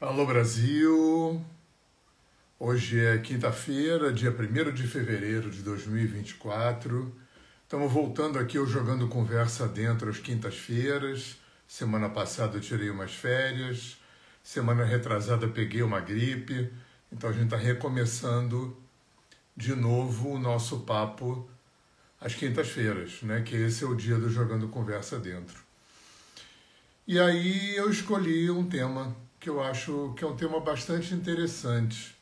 Alô Brasil! Hoje é quinta-feira, dia 1 de fevereiro de 2024. Estamos voltando aqui eu jogando conversa dentro às quintas-feiras. Semana passada eu tirei umas férias, semana retrasada peguei uma gripe, então a gente está recomeçando de novo o nosso papo às quintas-feiras, né? Que esse é o dia do jogando conversa dentro. E aí eu escolhi um tema que eu acho que é um tema bastante interessante.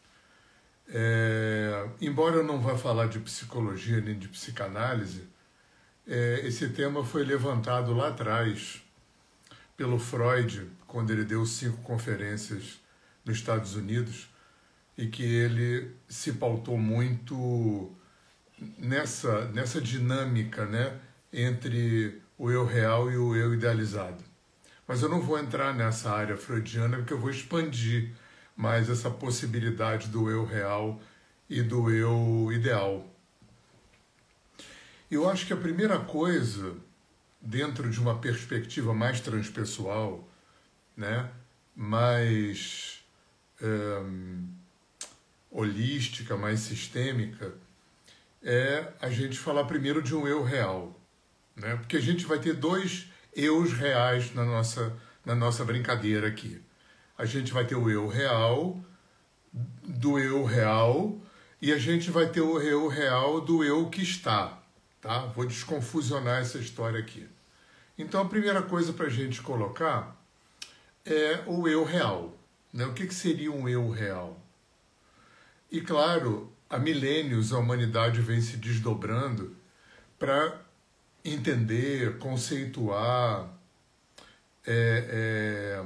É, embora eu não vá falar de psicologia nem de psicanálise, é, esse tema foi levantado lá atrás pelo Freud, quando ele deu cinco conferências nos Estados Unidos, e que ele se pautou muito nessa, nessa dinâmica né, entre o eu real e o eu idealizado. Mas eu não vou entrar nessa área freudiana porque eu vou expandir mais essa possibilidade do eu real e do eu ideal. Eu acho que a primeira coisa, dentro de uma perspectiva mais transpessoal, né, mais um, holística, mais sistêmica, é a gente falar primeiro de um eu real. Né? Porque a gente vai ter dois eus reais na nossa, na nossa brincadeira aqui. A gente vai ter o eu real, do eu real, e a gente vai ter o eu real do eu que está. Tá? Vou desconfusionar essa história aqui. Então, a primeira coisa para a gente colocar é o eu real. Né? O que, que seria um eu real? E, claro, há milênios a humanidade vem se desdobrando para entender, conceituar, é,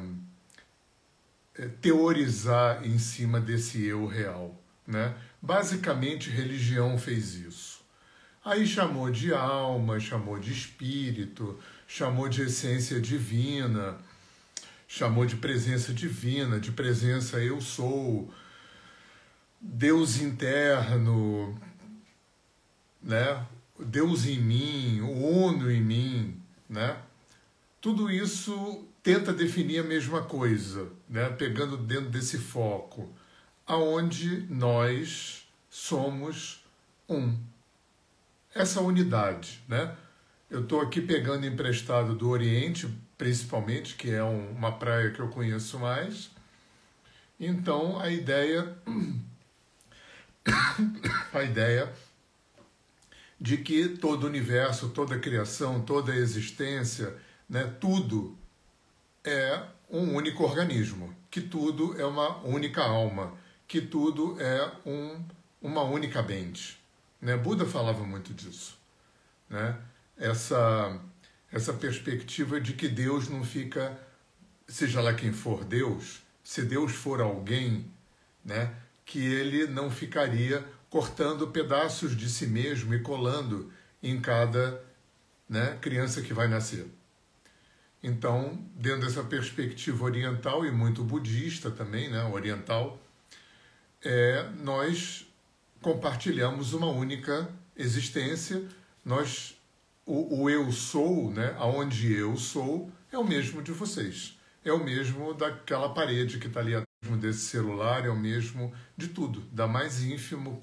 é, é, teorizar em cima desse eu real. Né? Basicamente, religião fez isso. Aí chamou de alma, chamou de espírito, chamou de essência divina, chamou de presença divina, de presença eu sou, Deus interno, né? Deus em mim, o Uno em mim, né? Tudo isso tenta definir a mesma coisa, né? Pegando dentro desse foco, aonde nós somos um. Essa unidade, né? Eu estou aqui pegando emprestado do Oriente, principalmente, que é um, uma praia que eu conheço mais. Então, a ideia a ideia de que todo o universo, toda a criação, toda a existência, né, tudo é um único organismo, que tudo é uma única alma, que tudo é um, uma única mente. Né? Buda falava muito disso. Né? Essa, essa perspectiva de que Deus não fica, seja lá quem for Deus, se Deus for alguém, né, que ele não ficaria cortando pedaços de si mesmo e colando em cada né, criança que vai nascer. Então, dentro dessa perspectiva oriental e muito budista também, né, oriental, é, nós compartilhamos uma única existência. Nós, o, o eu sou, né, aonde eu sou, é o mesmo de vocês. É o mesmo daquela parede que está ali atrás desse celular, é o mesmo de tudo, da mais ínfimo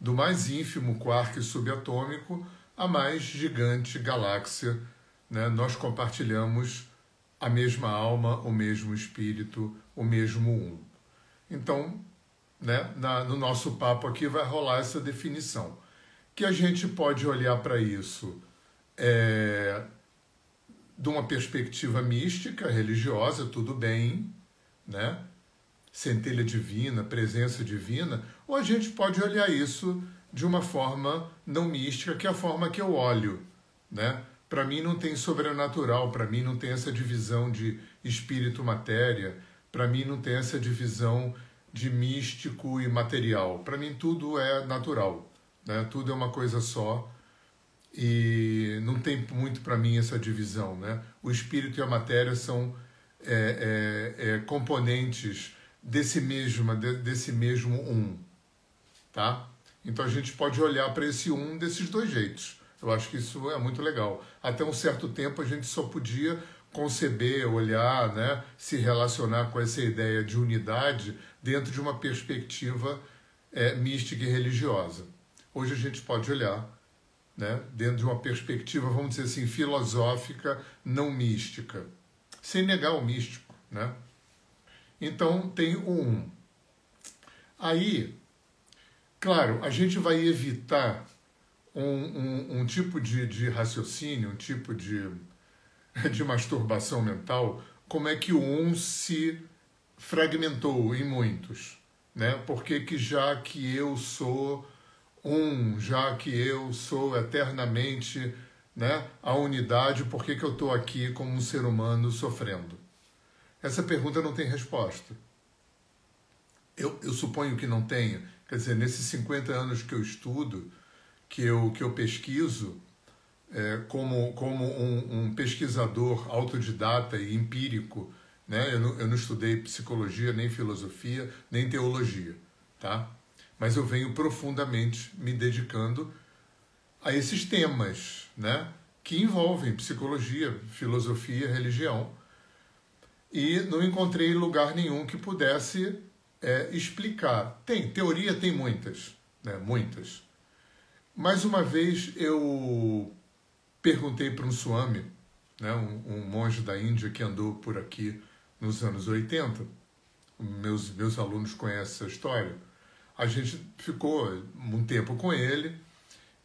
do mais ínfimo quark subatômico à mais gigante galáxia. Né? Nós compartilhamos a mesma alma, o mesmo espírito, o mesmo um. Então, né, na, no nosso papo aqui vai rolar essa definição. Que a gente pode olhar para isso é, de uma perspectiva mística, religiosa, tudo bem, né? Centelha divina, presença divina, ou a gente pode olhar isso de uma forma não mística, que é a forma que eu olho, né? Para mim não tem sobrenatural, para mim não tem essa divisão de espírito matéria, para mim não tem essa divisão de místico e material. Para mim tudo é natural, né? Tudo é uma coisa só e não tem muito para mim essa divisão, né? O espírito e a matéria são é, é, é, componentes desse mesmo, desse mesmo um, tá? Então a gente pode olhar para esse um desses dois jeitos. Eu acho que isso é muito legal. Até um certo tempo a gente só podia conceber, olhar, né, se relacionar com essa ideia de unidade dentro de uma perspectiva é, mística e religiosa. Hoje a gente pode olhar né, dentro de uma perspectiva, vamos dizer assim, filosófica, não mística, sem negar o místico. Né? Então tem o um. Aí, claro, a gente vai evitar um, um, um tipo de, de raciocínio, um tipo de, de masturbação mental, como é que o um se fragmentou em muitos. Né? Porque que já que eu sou um, já que eu sou eternamente né, a unidade, por que, que eu estou aqui como um ser humano sofrendo? Essa pergunta não tem resposta. Eu, eu suponho que não tenha. Quer dizer, nesses 50 anos que eu estudo, que eu, que eu pesquiso, é, como, como um, um, pesquisador autodidata e empírico, né? eu, não, eu não estudei psicologia, nem filosofia, nem teologia, tá? mas eu venho profundamente me dedicando a esses temas, né? que envolvem psicologia, filosofia, religião, e não encontrei lugar nenhum que pudesse é, explicar. Tem, teoria tem muitas, né? muitas. Mais uma vez eu perguntei para um Swami, né? um, um monge da Índia que andou por aqui nos anos 80, meus, meus alunos conhecem essa história, a gente ficou um tempo com ele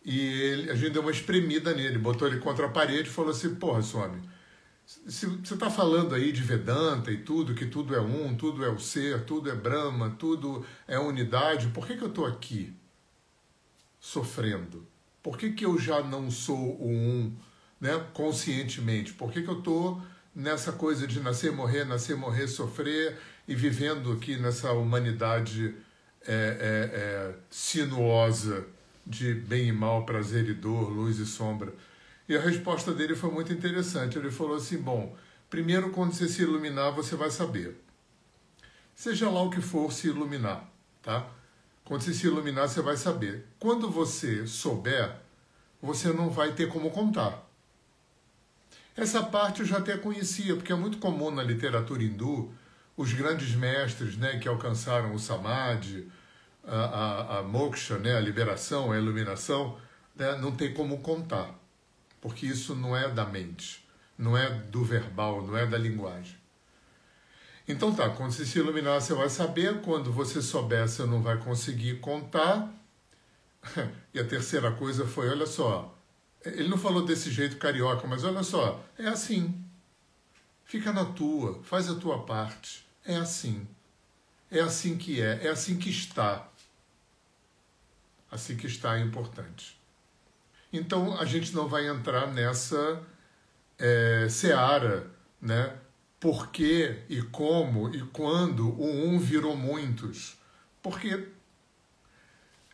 e ele, a gente deu uma espremida nele, botou ele contra a parede e falou assim, porra, Swami, você está falando aí de Vedanta e tudo, que tudo é um, tudo é o ser, tudo é Brahma, tudo é unidade, por que, que eu estou aqui sofrendo? Por que, que eu já não sou o um né, conscientemente? Por que, que eu estou nessa coisa de nascer, morrer, nascer, morrer, sofrer e vivendo aqui nessa humanidade é, é, é, sinuosa de bem e mal, prazer e dor, luz e sombra? E a resposta dele foi muito interessante. Ele falou assim: bom, primeiro, quando você se iluminar, você vai saber. Seja lá o que for se iluminar, tá? Quando você se iluminar, você vai saber. Quando você souber, você não vai ter como contar. Essa parte eu já até conhecia, porque é muito comum na literatura hindu os grandes mestres né, que alcançaram o samadhi, a, a, a moksha, né, a liberação, a iluminação, né, não tem como contar porque isso não é da mente, não é do verbal, não é da linguagem. Então tá, quando você se iluminar, você vai saber, quando você souber, você não vai conseguir contar. E a terceira coisa foi, olha só, ele não falou desse jeito carioca, mas olha só, é assim. Fica na tua, faz a tua parte. É assim. É assim que é, é assim que está. Assim que está é importante. Então a gente não vai entrar nessa é, seara, né? Por que e como e quando o um virou muitos? Porque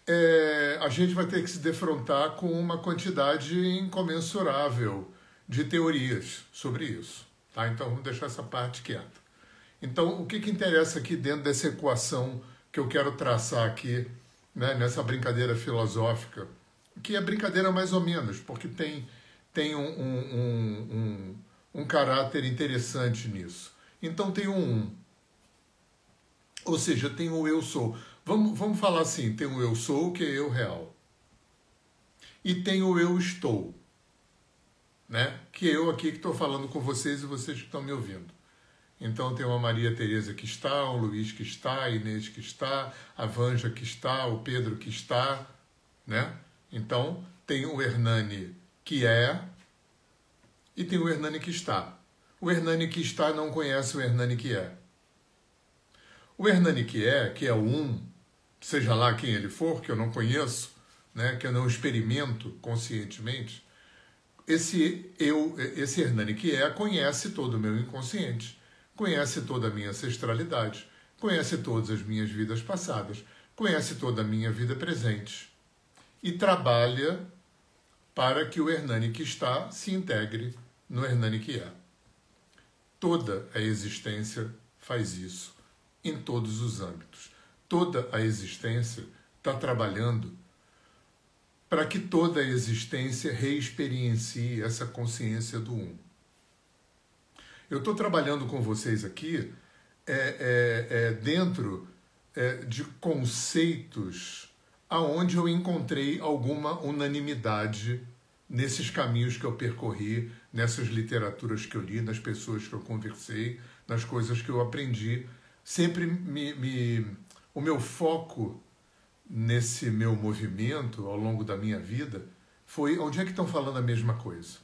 é, a gente vai ter que se defrontar com uma quantidade incomensurável de teorias sobre isso. Tá? Então vamos deixar essa parte quieta. Então, o que, que interessa aqui dentro dessa equação que eu quero traçar aqui, né, nessa brincadeira filosófica? Que é brincadeira mais ou menos, porque tem, tem um, um, um, um caráter interessante nisso. Então tem um Ou seja, tem o eu sou. Vamos, vamos falar assim: tem o eu sou, que é eu real. E tem o eu estou. Né? Que é eu aqui que estou falando com vocês e vocês que estão me ouvindo. Então tem uma Maria Tereza que está, o Luiz que está, a Inês que está, a Vanja que está, o Pedro que está, né? Então, tem o Hernani que é e tem o Hernani que está. O Hernani que está não conhece o Hernani que é. O Hernani que é, que é o um, seja lá quem ele for, que eu não conheço, né, que eu não experimento conscientemente, esse eu, esse Hernani que é, conhece todo o meu inconsciente, conhece toda a minha ancestralidade, conhece todas as minhas vidas passadas, conhece toda a minha vida presente e trabalha para que o Hernani que está se integre no Hernani que é. Toda a existência faz isso, em todos os âmbitos. Toda a existência está trabalhando para que toda a existência reexperiencie essa consciência do Um. Eu estou trabalhando com vocês aqui é, é, é dentro é, de conceitos aonde eu encontrei alguma unanimidade nesses caminhos que eu percorri, nessas literaturas que eu li, nas pessoas que eu conversei, nas coisas que eu aprendi. Sempre me, me o meu foco nesse meu movimento ao longo da minha vida foi onde é que estão falando a mesma coisa.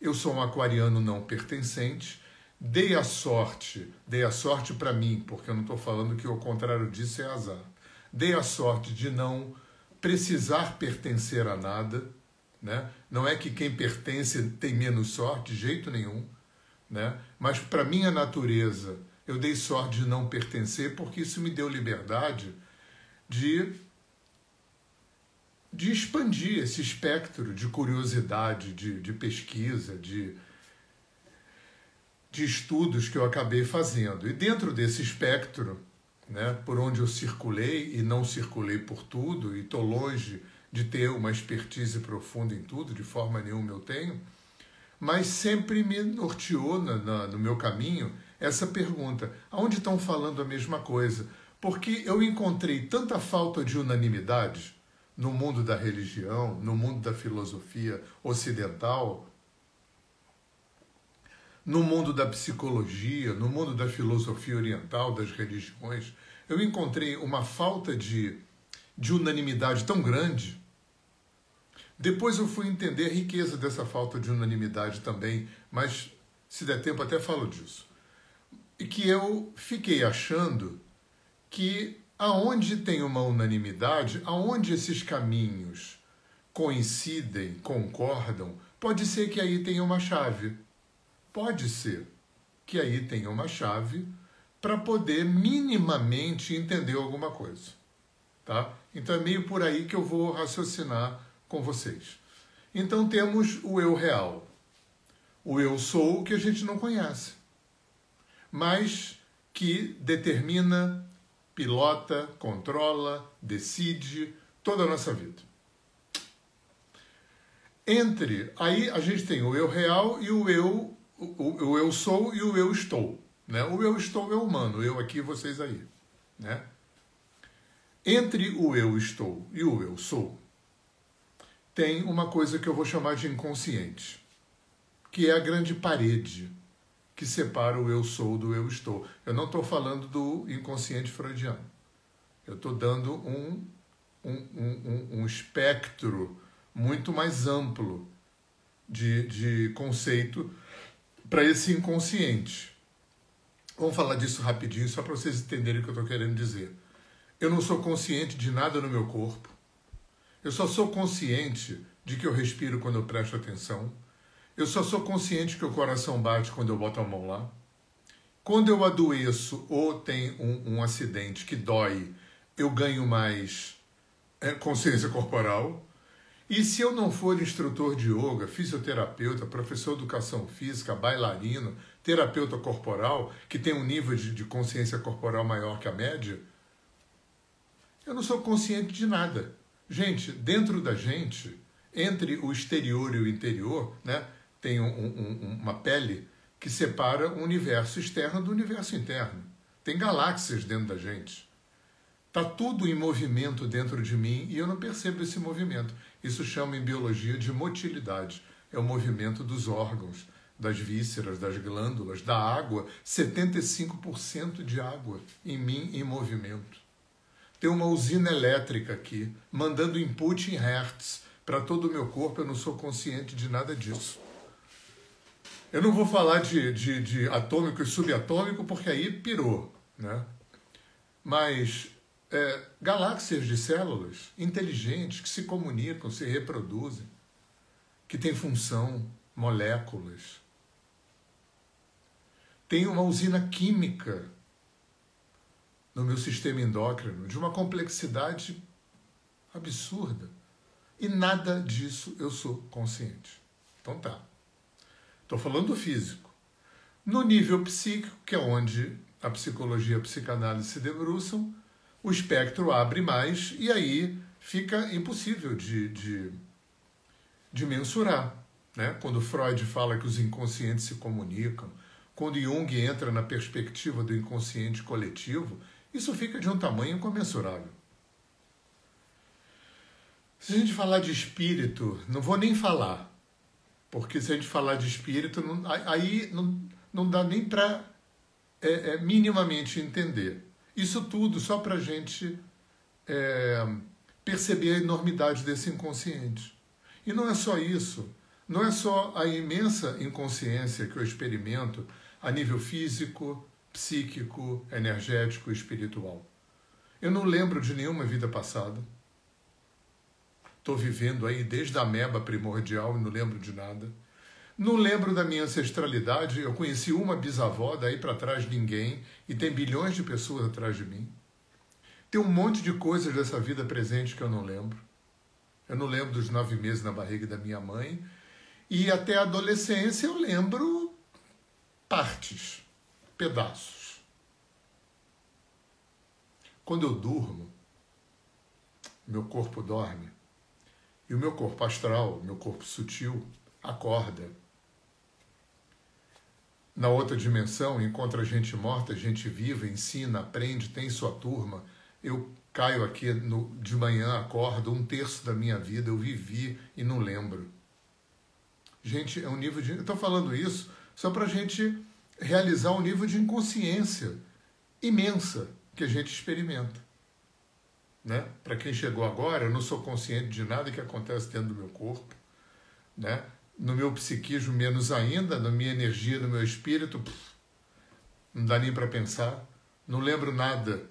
Eu sou um aquariano não pertencente, dei a sorte, dei a sorte para mim, porque eu não estou falando que o contrário disso é azar dei a sorte de não precisar pertencer a nada, né? Não é que quem pertence tem menos sorte, de jeito nenhum, né? Mas para minha natureza, eu dei sorte de não pertencer porque isso me deu liberdade de de expandir esse espectro de curiosidade, de, de pesquisa, de, de estudos que eu acabei fazendo. E dentro desse espectro, né, por onde eu circulei e não circulei por tudo, e estou longe de ter uma expertise profunda em tudo, de forma nenhuma eu tenho, mas sempre me norteou na, na, no meu caminho essa pergunta: aonde estão falando a mesma coisa? Porque eu encontrei tanta falta de unanimidade no mundo da religião, no mundo da filosofia ocidental, no mundo da psicologia, no mundo da filosofia oriental, das religiões, eu encontrei uma falta de, de unanimidade tão grande. Depois eu fui entender a riqueza dessa falta de unanimidade também, mas se der tempo até falo disso. E que eu fiquei achando que aonde tem uma unanimidade, aonde esses caminhos coincidem, concordam, pode ser que aí tenha uma chave pode ser que aí tenha uma chave para poder minimamente entender alguma coisa. Tá? Então é meio por aí que eu vou raciocinar com vocês. Então temos o eu real. O eu sou que a gente não conhece, mas que determina, pilota, controla, decide toda a nossa vida. Entre aí a gente tem o eu real e o eu o, o, eu sou e o eu estou. Né? O eu estou é humano, eu aqui, vocês aí. Né? Entre o eu estou e o eu sou, tem uma coisa que eu vou chamar de inconsciente, que é a grande parede que separa o eu sou do eu estou. Eu não estou falando do inconsciente freudiano. Eu estou dando um, um, um, um, espectro muito mais amplo de, de conceito para esse inconsciente. Vamos falar disso rapidinho, só para vocês entenderem o que eu estou querendo dizer. Eu não sou consciente de nada no meu corpo. Eu só sou consciente de que eu respiro quando eu presto atenção. Eu só sou consciente que o coração bate quando eu boto a mão lá. Quando eu adoeço ou tem um, um acidente que dói, eu ganho mais é, consciência corporal. E se eu não for instrutor de yoga, fisioterapeuta, professor de educação física, bailarino, terapeuta corporal, que tem um nível de, de consciência corporal maior que a média, eu não sou consciente de nada. Gente, dentro da gente, entre o exterior e o interior, né, tem um, um, uma pele que separa o universo externo do universo interno. Tem galáxias dentro da gente. Está tudo em movimento dentro de mim e eu não percebo esse movimento. Isso chama em biologia de motilidade. É o movimento dos órgãos, das vísceras, das glândulas, da água. 75% de água em mim em movimento. Tem uma usina elétrica aqui, mandando input em hertz para todo o meu corpo. Eu não sou consciente de nada disso. Eu não vou falar de, de, de atômico e subatômico, porque aí pirou. Né? Mas é, galáxias de células inteligentes que se comunicam, se reproduzem, que têm função, moléculas. Tem uma usina química no meu sistema endócrino de uma complexidade absurda. E nada disso eu sou consciente. Então tá. Estou falando do físico. No nível psíquico, que é onde a psicologia e a psicanálise se debruçam, o espectro abre mais e aí fica impossível de, de, de mensurar. né? quando Freud fala que os inconscientes se comunicam, quando Jung entra na perspectiva do inconsciente coletivo, isso fica de um tamanho incomensurável. Se a gente falar de espírito, não vou nem falar, porque se a gente falar de espírito, não, aí não, não dá nem para é, é, minimamente entender. Isso tudo só para a gente é, perceber a enormidade desse inconsciente. E não é só isso, não é só a imensa inconsciência que eu experimento a nível físico, psíquico, energético e espiritual. Eu não lembro de nenhuma vida passada. Estou vivendo aí desde a meba primordial e não lembro de nada. Não lembro da minha ancestralidade. Eu conheci uma bisavó, daí para trás ninguém, e tem bilhões de pessoas atrás de mim. Tem um monte de coisas dessa vida presente que eu não lembro. Eu não lembro dos nove meses na barriga da minha mãe. E até a adolescência eu lembro partes, pedaços. Quando eu durmo, meu corpo dorme. E o meu corpo astral, meu corpo sutil, acorda. Na outra dimensão, encontra gente morta, gente viva, ensina, aprende, tem sua turma. Eu caio aqui no, de manhã, acordo, um terço da minha vida eu vivi e não lembro. Gente, é um nível de. Estou falando isso só para a gente realizar um nível de inconsciência imensa que a gente experimenta. Né? Para quem chegou agora, eu não sou consciente de nada que acontece dentro do meu corpo. Né? No meu psiquismo, menos ainda, na minha energia, no meu espírito, não dá nem para pensar. Não lembro nada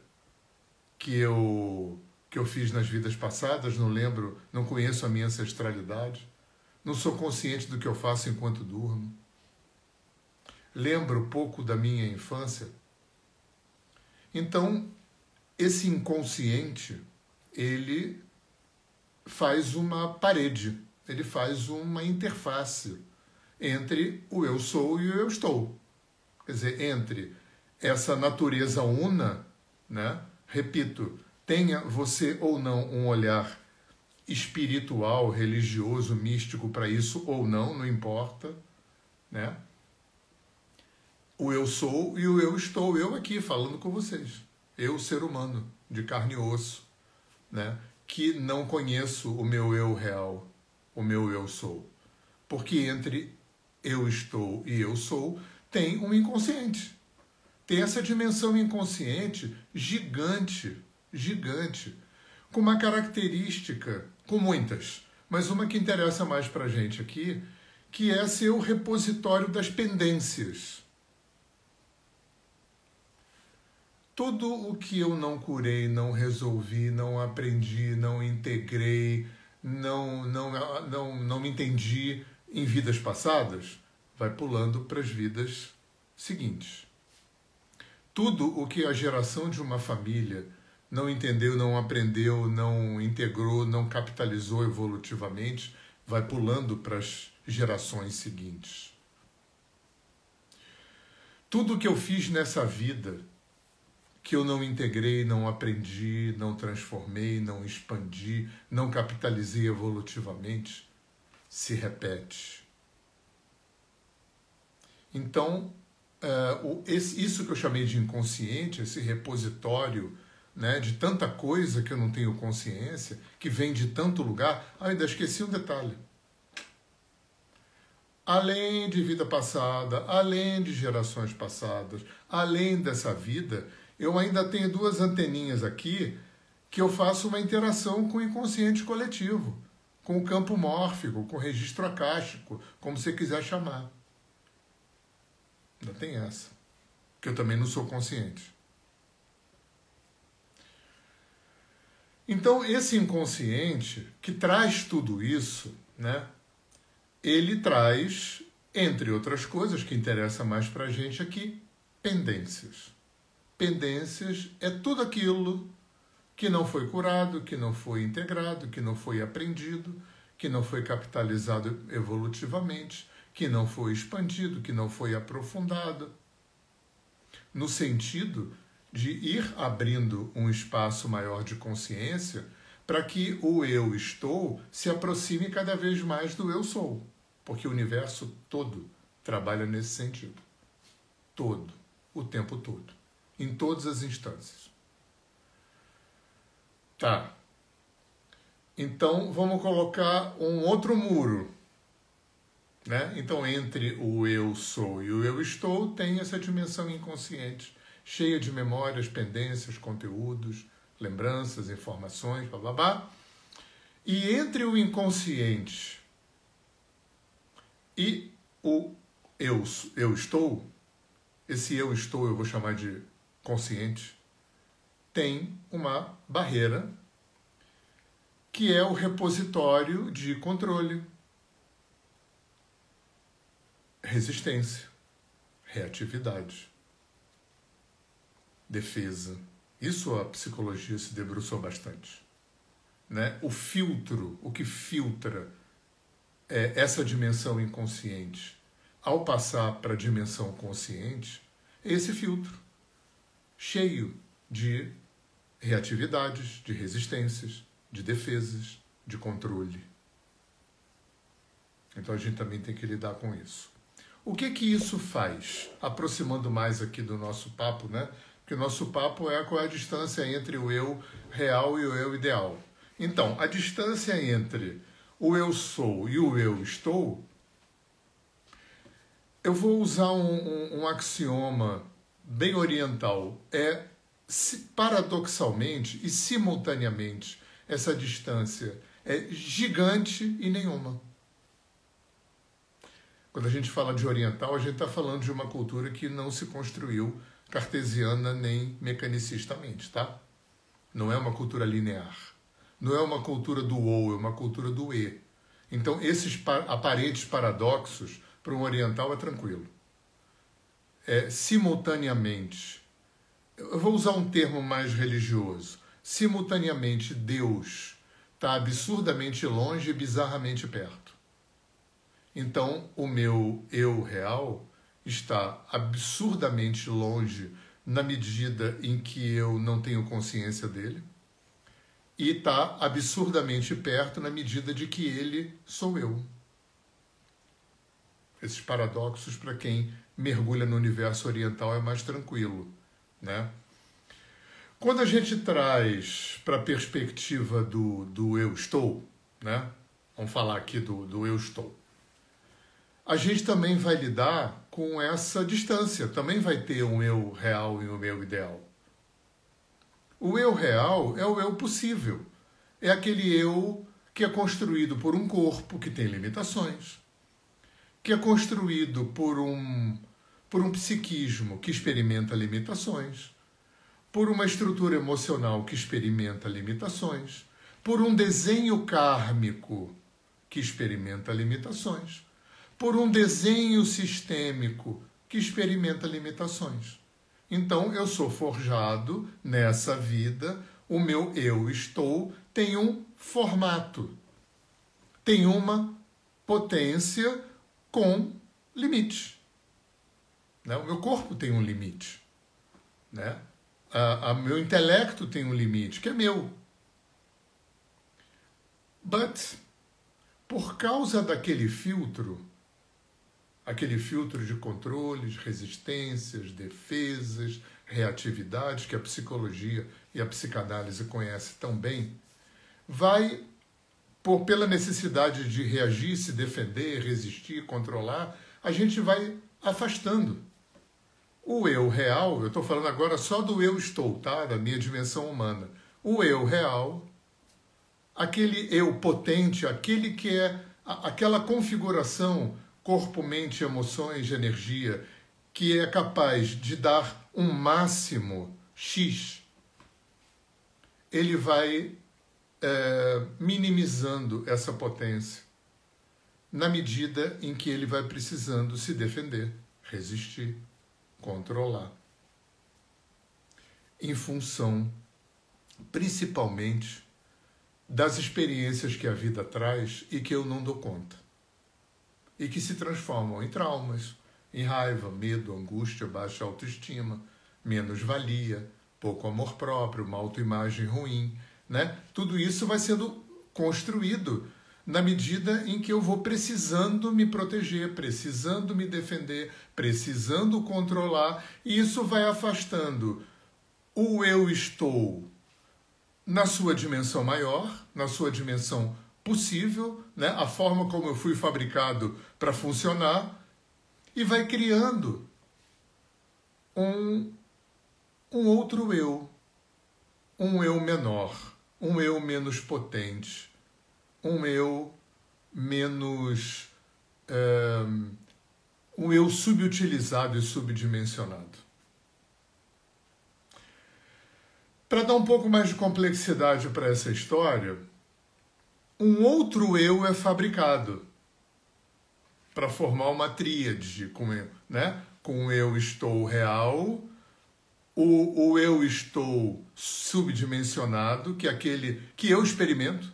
que eu que eu fiz nas vidas passadas, não lembro, não conheço a minha ancestralidade, não sou consciente do que eu faço enquanto durmo lembro pouco da minha infância. Então, esse inconsciente, ele faz uma parede, ele faz uma interface entre o eu sou e o eu estou. Quer dizer, entre essa natureza una, né? repito, tenha você ou não um olhar espiritual, religioso, místico para isso ou não, não importa, né? o eu sou e o eu estou, eu aqui falando com vocês. Eu, ser humano, de carne e osso, né? que não conheço o meu eu real, o meu eu sou. Porque entre eu estou e eu sou tem um inconsciente. Tem essa dimensão inconsciente gigante, gigante, com uma característica, com muitas, mas uma que interessa mais para gente aqui, que é ser o repositório das pendências tudo o que eu não curei, não resolvi, não aprendi, não integrei, não, não, não, não me entendi em vidas passadas, vai pulando para as vidas seguintes. Tudo o que a geração de uma família não entendeu, não aprendeu, não integrou, não capitalizou evolutivamente, vai pulando para as gerações seguintes. Tudo o que eu fiz nessa vida que eu não integrei, não aprendi, não transformei, não expandi, não capitalizei evolutivamente, se repete. Então, esse, isso que eu chamei de inconsciente, esse repositório né, de tanta coisa que eu não tenho consciência, que vem de tanto lugar, ah, ainda esqueci um detalhe. Além de vida passada, além de gerações passadas, além dessa vida, eu ainda tenho duas anteninhas aqui que eu faço uma interação com o inconsciente coletivo, com o campo mórfico, com o registro acástico, como você quiser chamar. Ainda tem essa, que eu também não sou consciente. Então, esse inconsciente que traz tudo isso, né, ele traz, entre outras coisas que interessa mais para a gente aqui, pendências pendências é tudo aquilo que não foi curado, que não foi integrado, que não foi aprendido, que não foi capitalizado evolutivamente, que não foi expandido, que não foi aprofundado. No sentido de ir abrindo um espaço maior de consciência para que o eu estou se aproxime cada vez mais do eu sou. porque o universo todo trabalha nesse sentido. Todo, o tempo todo, em todas as instâncias. Tá. Então vamos colocar um outro muro. Né? Então, entre o eu sou e o eu estou, tem essa dimensão inconsciente, cheia de memórias, pendências, conteúdos, lembranças, informações, blá blá blá. E entre o inconsciente e o eu, eu estou, esse eu estou eu vou chamar de consciente, tem uma barreira que é o repositório de controle, resistência, reatividade, defesa. Isso a psicologia se debruçou bastante. Né? O filtro, o que filtra é, essa dimensão inconsciente, ao passar para a dimensão consciente, é esse filtro, cheio de reatividades, de resistências, de defesas, de controle. Então a gente também tem que lidar com isso. O que que isso faz? Aproximando mais aqui do nosso papo, né? Porque o nosso papo é qual é a distância entre o eu real e o eu ideal. Então, a distância entre o eu sou e o eu estou, eu vou usar um, um, um axioma bem oriental. É paradoxalmente e simultaneamente essa distância é gigante e nenhuma. Quando a gente fala de oriental, a gente está falando de uma cultura que não se construiu cartesiana nem mecanicistamente, tá? Não é uma cultura linear. Não é uma cultura do ou, é uma cultura do e. Então, esses aparentes paradoxos, para um oriental, é tranquilo. É, simultaneamente, eu vou usar um termo mais religioso. Simultaneamente, Deus está absurdamente longe e bizarramente perto. Então, o meu eu real está absurdamente longe na medida em que eu não tenho consciência dele e está absurdamente perto na medida de que ele sou eu. Esses paradoxos, para quem mergulha no universo oriental, é mais tranquilo. Né? Quando a gente traz para a perspectiva do, do eu estou, né? vamos falar aqui do, do eu estou, a gente também vai lidar com essa distância, também vai ter um eu real e um eu ideal. O eu real é o eu possível. É aquele eu que é construído por um corpo que tem limitações, que é construído por um, por um psiquismo que experimenta limitações, por uma estrutura emocional que experimenta limitações, por um desenho kármico que experimenta limitações, por um desenho sistêmico que experimenta limitações. Então eu sou forjado nessa vida, o meu eu estou tem um formato, tem uma potência com limite. Né? O meu corpo tem um limite. Né? A, a meu intelecto tem um limite, que é meu. But, por causa daquele filtro, aquele filtro de controles, resistências, defesas, reatividades que a psicologia e a psicanálise conhecem tão bem, vai, por, pela necessidade de reagir, se defender, resistir, controlar, a gente vai afastando. O eu real, eu estou falando agora só do eu estou, tá? Da minha dimensão humana. O eu real, aquele eu potente, aquele que é aquela configuração corpo, mente, emoções, energia, que é capaz de dar um máximo X, ele vai é, minimizando essa potência na medida em que ele vai precisando se defender, resistir, controlar. Em função, principalmente, das experiências que a vida traz e que eu não dou conta e que se transformam em traumas, em raiva, medo, angústia, baixa autoestima, menos-valia, pouco amor próprio, uma autoimagem ruim. Né? Tudo isso vai sendo construído na medida em que eu vou precisando me proteger, precisando me defender, precisando controlar, e isso vai afastando o eu estou na sua dimensão maior, na sua dimensão possível, né? a forma como eu fui fabricado para funcionar, e vai criando um, um outro eu, um eu menor, um eu menos potente, um eu menos. Um, eu subutilizado e subdimensionado. Para dar um pouco mais de complexidade para essa história, um outro eu é fabricado para formar uma tríade com eu, né? Com eu estou real, o, o eu estou subdimensionado, que é aquele que eu experimento.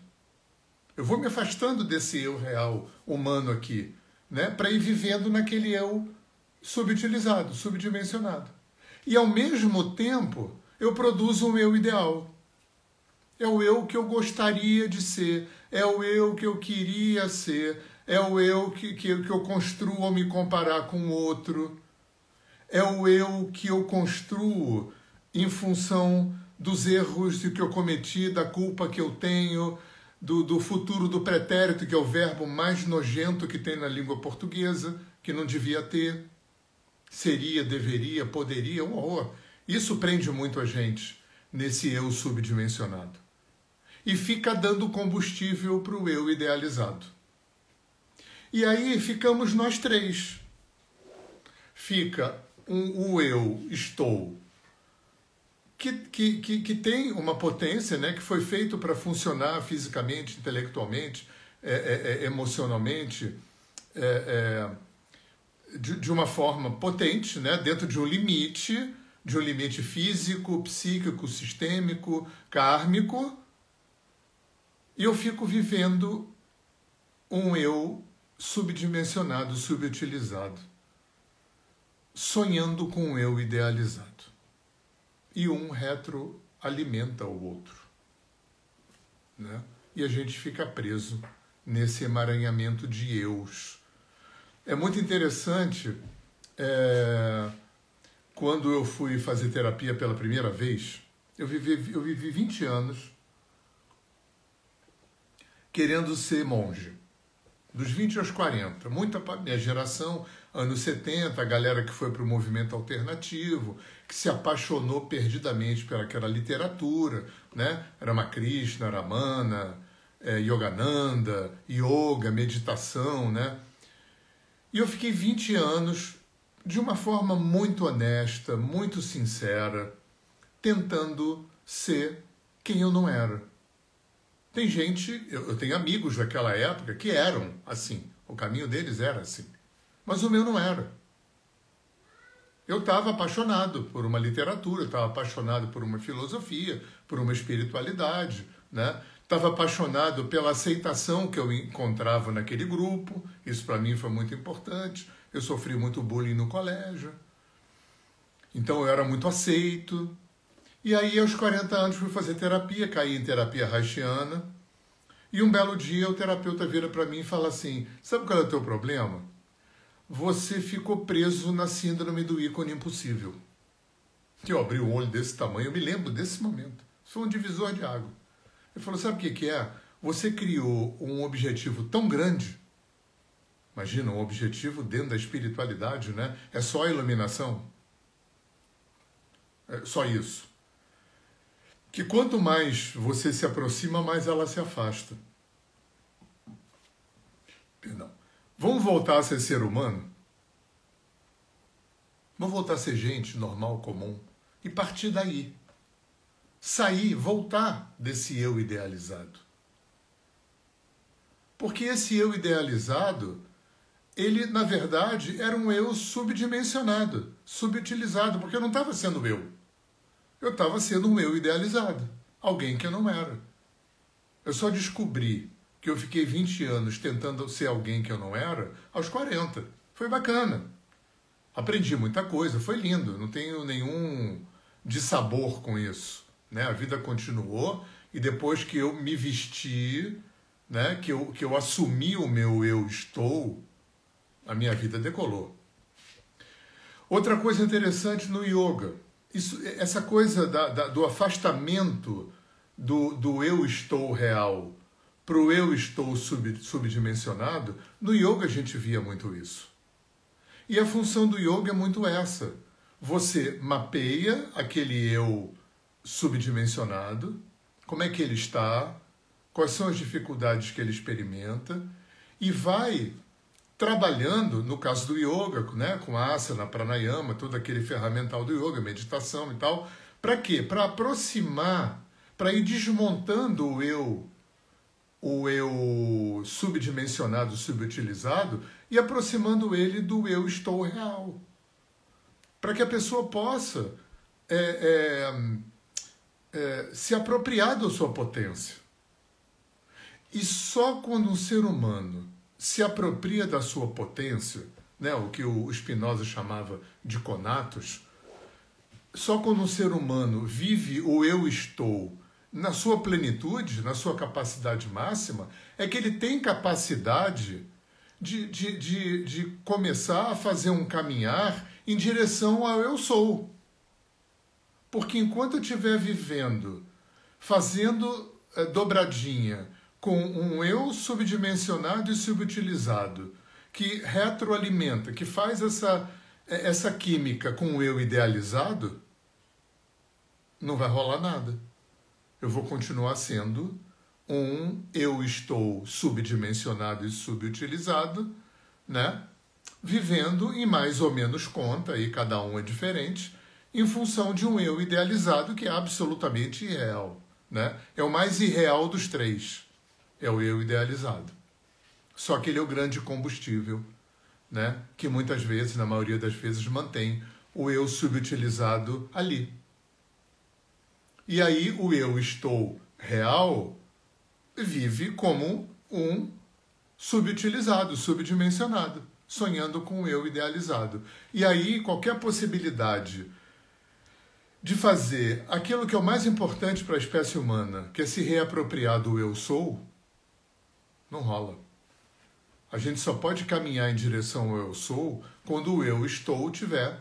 Eu vou me afastando desse eu real humano aqui, né? Para ir vivendo naquele eu subutilizado, subdimensionado. E ao mesmo tempo, eu produzo um eu ideal. É o eu que eu gostaria de ser, é o eu que eu queria ser, é o eu que, que, que eu construo ao me comparar com o outro, é o eu que eu construo em função dos erros que eu cometi, da culpa que eu tenho, do, do futuro do pretérito, que é o verbo mais nojento que tem na língua portuguesa, que não devia ter. Seria, deveria, poderia, um horror. Isso prende muito a gente nesse eu subdimensionado. E fica dando combustível para o eu idealizado. E aí ficamos nós três. Fica um, o eu estou, que, que, que, que, tem uma potência, né, que foi feito para funcionar fisicamente, intelectualmente, é, é, é emocionalmente, é, é, de, de uma forma potente, né, dentro de um limite de um limite físico, psíquico, sistêmico, kármico, e eu fico vivendo um eu subdimensionado, subutilizado, sonhando com um eu idealizado. E um retroalimenta o outro. Né? E a gente fica preso nesse emaranhamento de eus. É muito interessante. É quando eu fui fazer terapia pela primeira vez, eu vivi, eu vivi 20 anos querendo ser monge. Dos 20 aos 40. Muita minha geração, anos 70, a galera que foi para o movimento alternativo, que se apaixonou perdidamente pelaquela literatura, né? Ramakrishna, Ramana, é, Yogananda, yoga, meditação, né? E eu fiquei 20 anos de uma forma muito honesta, muito sincera, tentando ser quem eu não era. Tem gente, eu, tenho amigos daquela época que eram assim, o caminho deles era assim, mas o meu não era. Eu estava apaixonado por uma literatura, estava apaixonado por uma filosofia, por uma espiritualidade, né? Estava apaixonado pela aceitação que eu encontrava naquele grupo, isso para mim foi muito importante eu sofri muito bullying no colégio. Então eu era muito aceito. E aí, aos 40 anos, fui fazer terapia, caí em terapia haitiana. E um belo dia o terapeuta vira para mim e fala assim: Sabe qual é o teu problema? Você ficou preso na síndrome do ícone impossível. Que eu abri o olho desse tamanho, eu me lembro desse momento. Foi um divisor de água. Ele falou: Sabe o que, que é? Você criou um objetivo tão grande Imagina, um objetivo dentro da espiritualidade, né? É só a iluminação. É só isso. Que quanto mais você se aproxima, mais ela se afasta. Perdão. Vamos voltar a ser ser humano? Vamos voltar a ser gente normal, comum. E partir daí. Sair, voltar desse eu idealizado. Porque esse eu idealizado ele, na verdade, era um eu subdimensionado, subutilizado, porque eu não estava sendo eu. Eu estava sendo um eu idealizado, alguém que eu não era. Eu só descobri que eu fiquei 20 anos tentando ser alguém que eu não era aos 40. Foi bacana. Aprendi muita coisa, foi lindo, não tenho nenhum dissabor com isso. Né? A vida continuou e depois que eu me vesti né, que, eu, que eu assumi o meu eu estou, a minha vida decolou. Outra coisa interessante no yoga, isso, essa coisa da, da, do afastamento do, do eu estou real para o eu estou sub, subdimensionado, no yoga a gente via muito isso. E a função do yoga é muito essa. Você mapeia aquele eu subdimensionado, como é que ele está, quais são as dificuldades que ele experimenta, e vai trabalhando, no caso do yoga, né, com asana, pranayama, todo aquele ferramental do yoga, meditação e tal, para quê? Para aproximar, para ir desmontando o eu o eu subdimensionado, subutilizado e aproximando ele do eu estou real. Para que a pessoa possa é, é, é, se apropriar da sua potência. E só quando um ser humano se apropria da sua potência, né, o que o Spinoza chamava de conatos, só quando um ser humano vive o eu estou na sua plenitude, na sua capacidade máxima, é que ele tem capacidade de, de, de, de começar a fazer um caminhar em direção ao eu sou. Porque enquanto eu estiver vivendo, fazendo é, dobradinha com um eu subdimensionado e subutilizado, que retroalimenta, que faz essa, eh, essa química com o eu idealizado, não vai rolar nada eu vou continuar sendo um eu estou subdimensionado e subutilizado, né? Vivendo em mais ou menos conta, e cada um é diferente, em função de um eu idealizado que é absolutamente irreal, né? É o mais irreal dos três, é o eu idealizado. Só que ele é o grande combustível, né? Que muitas vezes, na maioria das vezes, mantém o eu subutilizado ali, e aí o eu estou real vive como um subutilizado, subdimensionado, sonhando com o eu idealizado. E aí qualquer possibilidade de fazer aquilo que é o mais importante para a espécie humana, que é se reapropriar do eu sou, não rola. A gente só pode caminhar em direção ao eu sou quando o eu estou tiver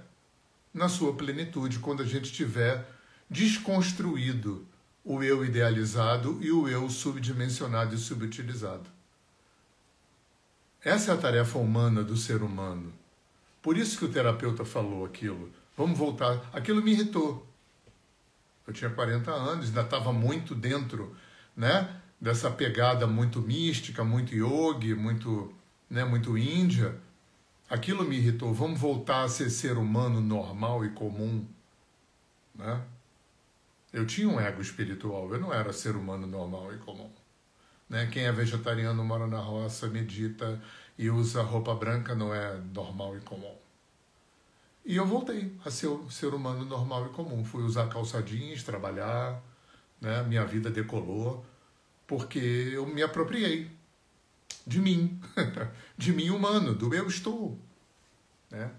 na sua plenitude, quando a gente tiver desconstruído o eu idealizado e o eu subdimensionado e subutilizado. Essa é a tarefa humana do ser humano. Por isso que o terapeuta falou aquilo. Vamos voltar. Aquilo me irritou. Eu tinha 40 anos, ainda estava muito dentro né, dessa pegada muito mística, muito yogi, muito, né, muito índia. Aquilo me irritou. Vamos voltar a ser ser humano normal e comum. Né? Eu tinha um ego espiritual, eu não era ser humano normal e comum. Né? Quem é vegetariano, mora na roça, medita e usa roupa branca não é normal e comum. E eu voltei a ser ser humano normal e comum. Fui usar calça jeans, trabalhar, né? minha vida decolou, porque eu me apropriei de mim, de mim humano, do eu estou. Né?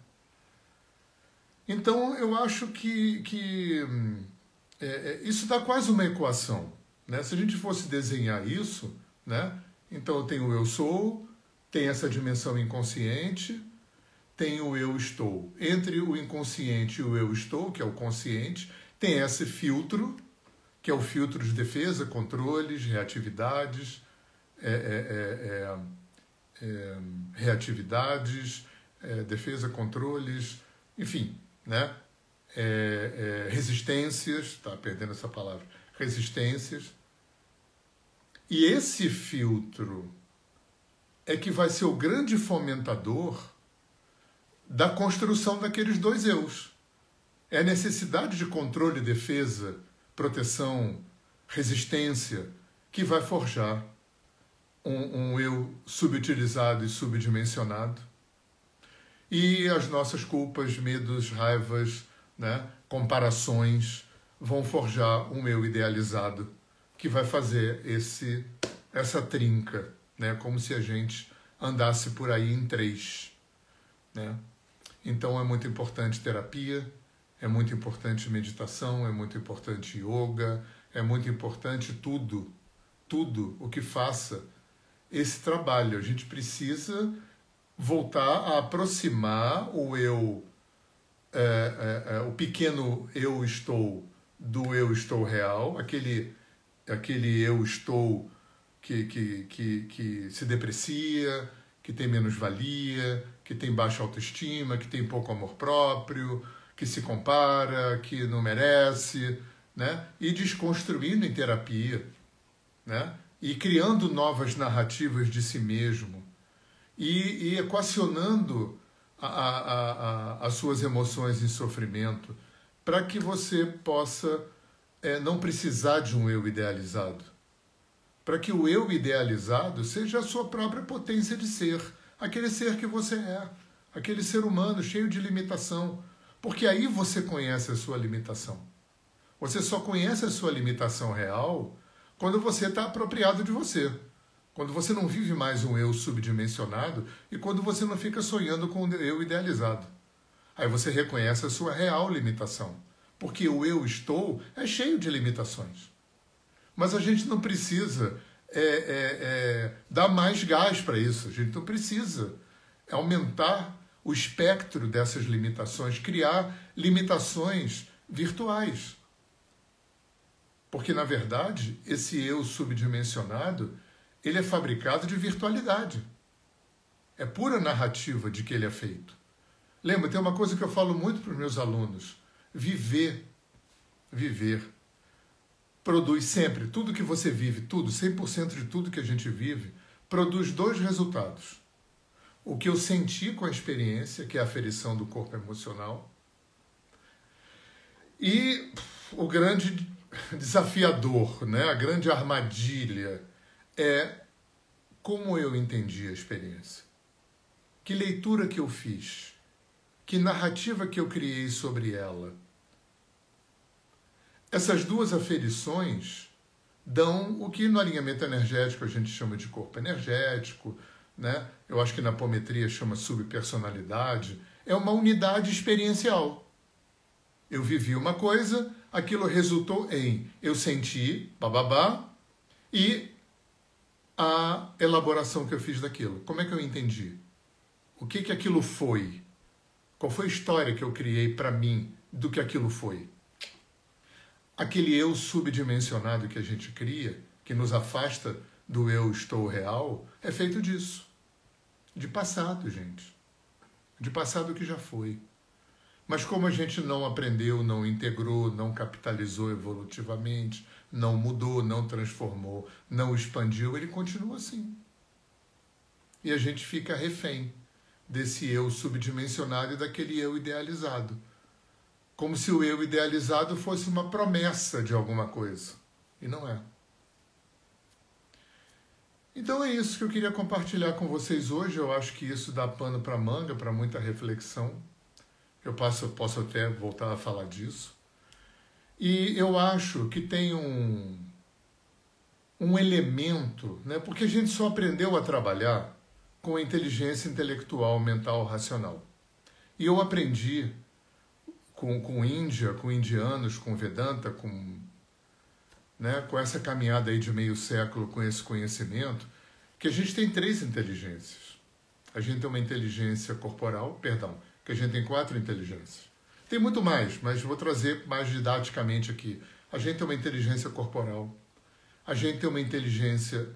Então eu acho que, que hum, é, é, isso dá quase uma equação. Né? Se a gente fosse desenhar isso, né? então eu tenho o eu sou, tem essa dimensão inconsciente, tem o eu estou. Entre o inconsciente e o eu estou, que é o consciente, tem esse filtro, que é o filtro de defesa, controles, reatividades, é, é, é, é reatividades, defesa, controles, enfim, né? É, é, resistências, está perdendo essa palavra, resistências. E esse filtro é que vai ser o grande fomentador da construção daqueles dois eus. É a necessidade de controle, defesa, proteção, resistência que vai forjar um, um eu subutilizado e subdimensionado. E as nossas culpas, medos, raivas, né, comparações vão forjar um eu idealizado que vai fazer esse essa trinca, né, como se a gente andasse por aí em três, né? Então é muito importante terapia, é muito importante meditação, é muito importante yoga, é muito importante tudo, tudo o que faça esse trabalho. A gente precisa voltar a aproximar o eu, é, é, é, o pequeno eu estou do eu estou real, aquele, aquele eu estou que, que, que, que se deprecia, que tem menos valia, que tem baixa autoestima, que tem pouco amor próprio, que se compara, que não merece, né? E desconstruindo em terapia, né? E criando novas narrativas de si mesmo e, e equacionando a, a, a, as suas emoções em sofrimento para que você possa é, não precisar de um eu idealizado. Para que o eu idealizado seja a sua própria potência de ser, aquele ser que você é, aquele ser humano cheio de limitação, porque aí você conhece a sua limitação. Você só conhece a sua limitação real quando você está apropriado de você. Quando você não vive mais um eu subdimensionado e quando você não fica sonhando com o eu idealizado. Aí você reconhece a sua real limitação. Porque o eu estou é cheio de limitações. Mas a gente não precisa é, é, é, dar mais gás para isso. A gente não precisa aumentar o espectro dessas limitações, criar limitações virtuais. Porque, na verdade, esse eu subdimensionado, ele é fabricado de virtualidade. É pura narrativa de que ele é feito. Lembra, tem uma coisa que eu falo muito para os meus alunos. Viver, viver, produz sempre, tudo que você vive, tudo, 100% de tudo que a gente vive, produz dois resultados o que eu senti com a experiência, que é a aferição do corpo emocional, e o grande desafiador, né? a grande armadilha é como eu entendi a experiência. Que leitura que eu fiz? Que narrativa que eu criei sobre ela? Essas duas aferições dão o que no alinhamento energético a gente chama de corpo energético, né? eu acho que na apometria chama subpersonalidade, é uma unidade experiencial. Eu vivi uma coisa, aquilo resultou em eu senti, bababá, e a elaboração que eu fiz daquilo. Como é que eu entendi? O que que aquilo foi? Qual foi a história que eu criei para mim do que aquilo foi? Aquele eu subdimensionado que a gente cria, que nos afasta do eu estou real, é feito disso. De passado, gente. De passado que já foi. Mas como a gente não aprendeu, não integrou, não capitalizou evolutivamente, não mudou, não transformou, não expandiu, ele continua assim. E a gente fica refém desse eu subdimensionado e daquele eu idealizado. Como se o eu idealizado fosse uma promessa de alguma coisa. E não é. Então é isso que eu queria compartilhar com vocês hoje. Eu acho que isso dá pano para manga, para muita reflexão. Eu posso, posso até voltar a falar disso. E eu acho que tem um, um elemento, né? porque a gente só aprendeu a trabalhar com a inteligência intelectual, mental, racional. E eu aprendi com, com Índia, com indianos, com Vedanta, com né, com essa caminhada aí de meio século com esse conhecimento, que a gente tem três inteligências. A gente tem uma inteligência corporal, perdão, que a gente tem quatro inteligências. Tem muito mais, mas vou trazer mais didaticamente aqui. A gente tem uma inteligência corporal, a gente tem uma inteligência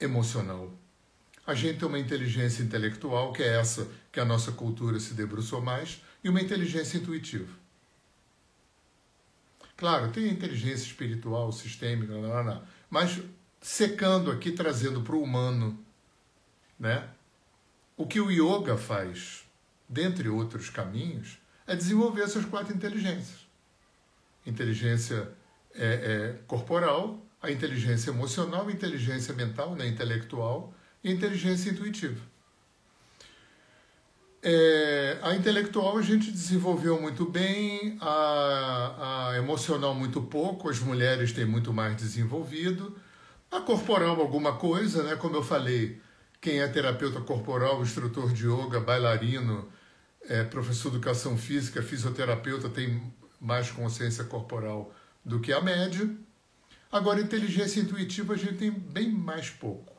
emocional, a gente tem uma inteligência intelectual, que é essa que a nossa cultura se debruçou mais, e uma inteligência intuitiva. Claro, tem inteligência espiritual, sistêmica, não, não, não. mas secando aqui, trazendo para o humano, né? O que o yoga faz, dentre outros caminhos, é desenvolver essas quatro inteligências. Inteligência é, é, corporal, a inteligência emocional, a inteligência mental, né, intelectual e a inteligência intuitiva. É, a intelectual a gente desenvolveu muito bem, a, a, emocional muito pouco, as mulheres têm muito mais desenvolvido, a corporal alguma coisa, né? Como eu falei, quem é terapeuta corporal, instrutor de yoga, bailarino, é, professor de educação física, fisioterapeuta, tem mais consciência corporal do que a média. Agora, inteligência intuitiva a gente tem bem mais pouco.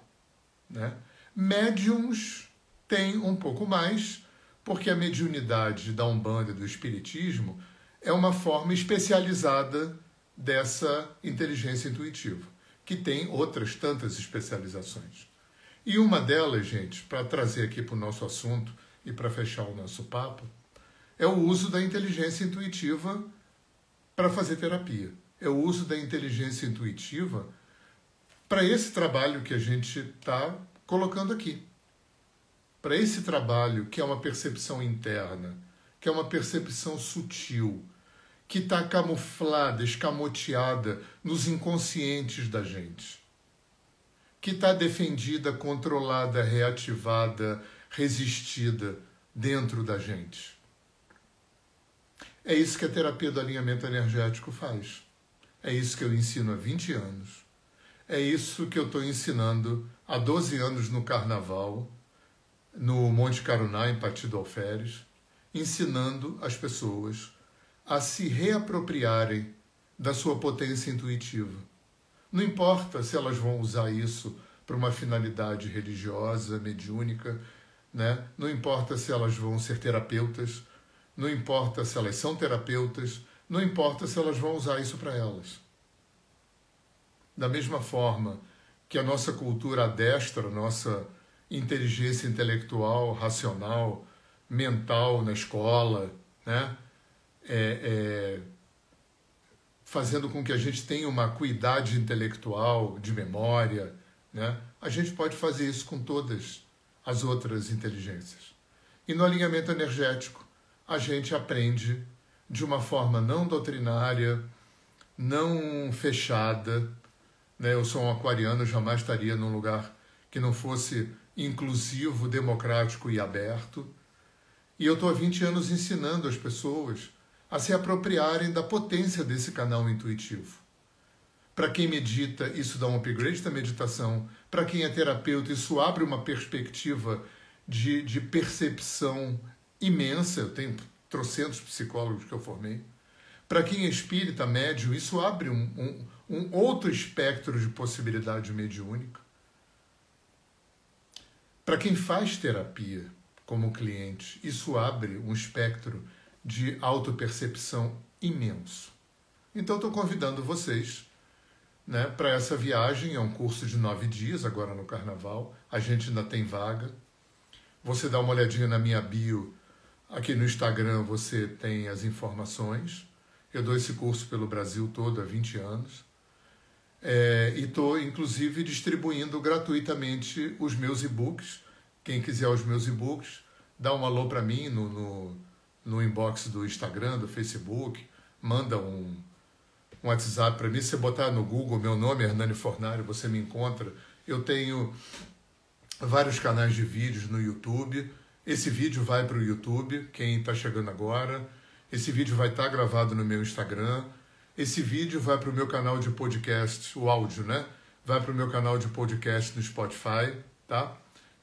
Né? Médiums têm um pouco mais, porque a mediunidade da Umbanda e do Espiritismo é uma forma especializada dessa inteligência intuitiva, que tem outras tantas especializações. E uma delas, gente, para trazer aqui para o nosso assunto e para fechar o nosso papo, é o uso da inteligência intuitiva para fazer terapia. É o uso da inteligência intuitiva para esse trabalho que a gente está colocando aqui. Para esse trabalho que é uma percepção interna, que é uma percepção sutil, que está camuflada, escamoteada nos inconscientes da gente, que está defendida, controlada, reativada, resistida dentro da gente. É isso que a terapia do alinhamento energético faz. É isso que eu ensino há 20 anos. É isso que eu estou ensinando há 12 anos no Carnaval, no Monte Caruná, em Partido Alferes, ensinando as pessoas a se reapropriarem da sua potência intuitiva. Não importa se elas vão usar isso para uma finalidade religiosa, mediúnica, né? não importa se elas vão ser terapeutas, não importa se elas são terapeutas, não importa se elas vão usar isso para elas. Da mesma forma que a nossa cultura adestra, a nossa inteligência intelectual, racional, mental na escola, né? é, é, fazendo com que a gente tenha uma acuidade intelectual, de memória, né? a gente pode fazer isso com todas as outras inteligências. E no alinhamento energético, a gente aprende de uma forma não doutrinária, não fechada. Né? Eu sou um aquariano, jamais estaria num lugar que não fosse inclusivo, democrático e aberto. E eu estou há 20 anos ensinando as pessoas a se apropriarem da potência desse canal intuitivo. Para quem medita, isso dá um upgrade da meditação. Para quem é terapeuta, isso abre uma perspectiva de, de percepção imensa. Eu tenho trocentos psicólogos que eu formei. Para quem é espírita, médio, isso abre um, um, um outro espectro de possibilidade mediúnica. Para quem faz terapia como cliente, isso abre um espectro de autopercepção imenso. Então, estou convidando vocês né, para essa viagem. É um curso de nove dias, agora no Carnaval. A gente ainda tem vaga. Você dá uma olhadinha na minha bio. Aqui no Instagram você tem as informações. Eu dou esse curso pelo Brasil todo há 20 anos. É, e estou, inclusive, distribuindo gratuitamente os meus e-books. Quem quiser os meus e-books, dá um alô para mim no, no no inbox do Instagram, do Facebook, manda um, um WhatsApp para mim. Se você botar no Google meu nome, Hernani Fornari, você me encontra. Eu tenho vários canais de vídeos no YouTube. Esse vídeo vai para o YouTube, quem está chegando agora. Esse vídeo vai estar tá gravado no meu Instagram. Esse vídeo vai para o meu canal de podcast, o áudio, né? Vai para o meu canal de podcast no Spotify, tá?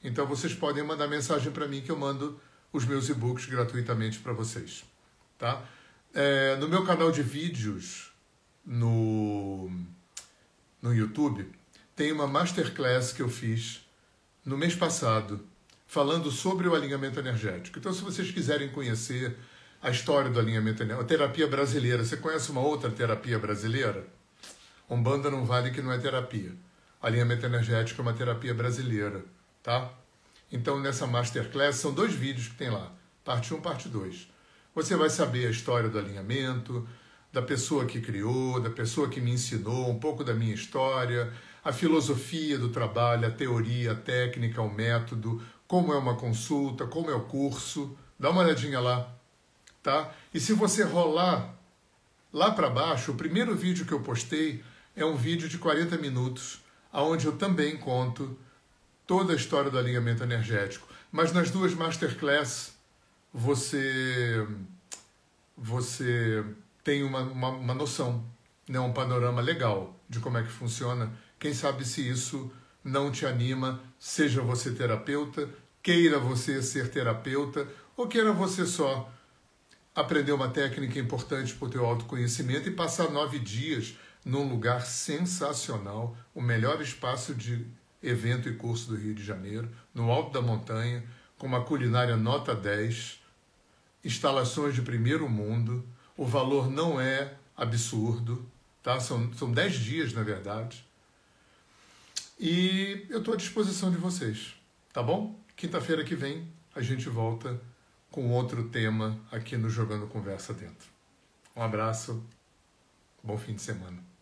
Então vocês podem mandar mensagem para mim que eu mando os meus e-books gratuitamente para vocês. Tá? É, no meu canal de vídeos no, no YouTube, tem uma masterclass que eu fiz no mês passado, falando sobre o alinhamento energético. Então, se vocês quiserem conhecer a história do alinhamento energético, a terapia brasileira, você conhece uma outra terapia brasileira? Umbanda não vale que não é terapia. Alinhamento energético é uma terapia brasileira, tá? Então, nessa masterclass, são dois vídeos que tem lá, parte 1 parte 2. Você vai saber a história do alinhamento, da pessoa que criou, da pessoa que me ensinou, um pouco da minha história, a filosofia do trabalho, a teoria, a técnica, o método, como é uma consulta, como é o curso. Dá uma olhadinha lá, tá? E se você rolar lá para baixo, o primeiro vídeo que eu postei é um vídeo de 40 minutos, onde eu também conto toda a história do alinhamento energético. Mas nas duas masterclass você você tem uma, uma, uma noção, né? um panorama legal de como é que funciona. Quem sabe se isso não te anima, seja você terapeuta, queira você ser terapeuta ou queira você só aprender uma técnica importante para o teu autoconhecimento e passar nove dias num lugar sensacional, o melhor espaço de evento e curso do Rio de Janeiro, no alto da montanha, com uma culinária nota 10, instalações de primeiro mundo, o valor não é absurdo, tá? São, são 10 dias, na verdade. E eu estou à disposição de vocês, tá bom? Quinta-feira que vem a gente volta com outro tema aqui no Jogando Conversa Dentro. Um abraço, bom fim de semana.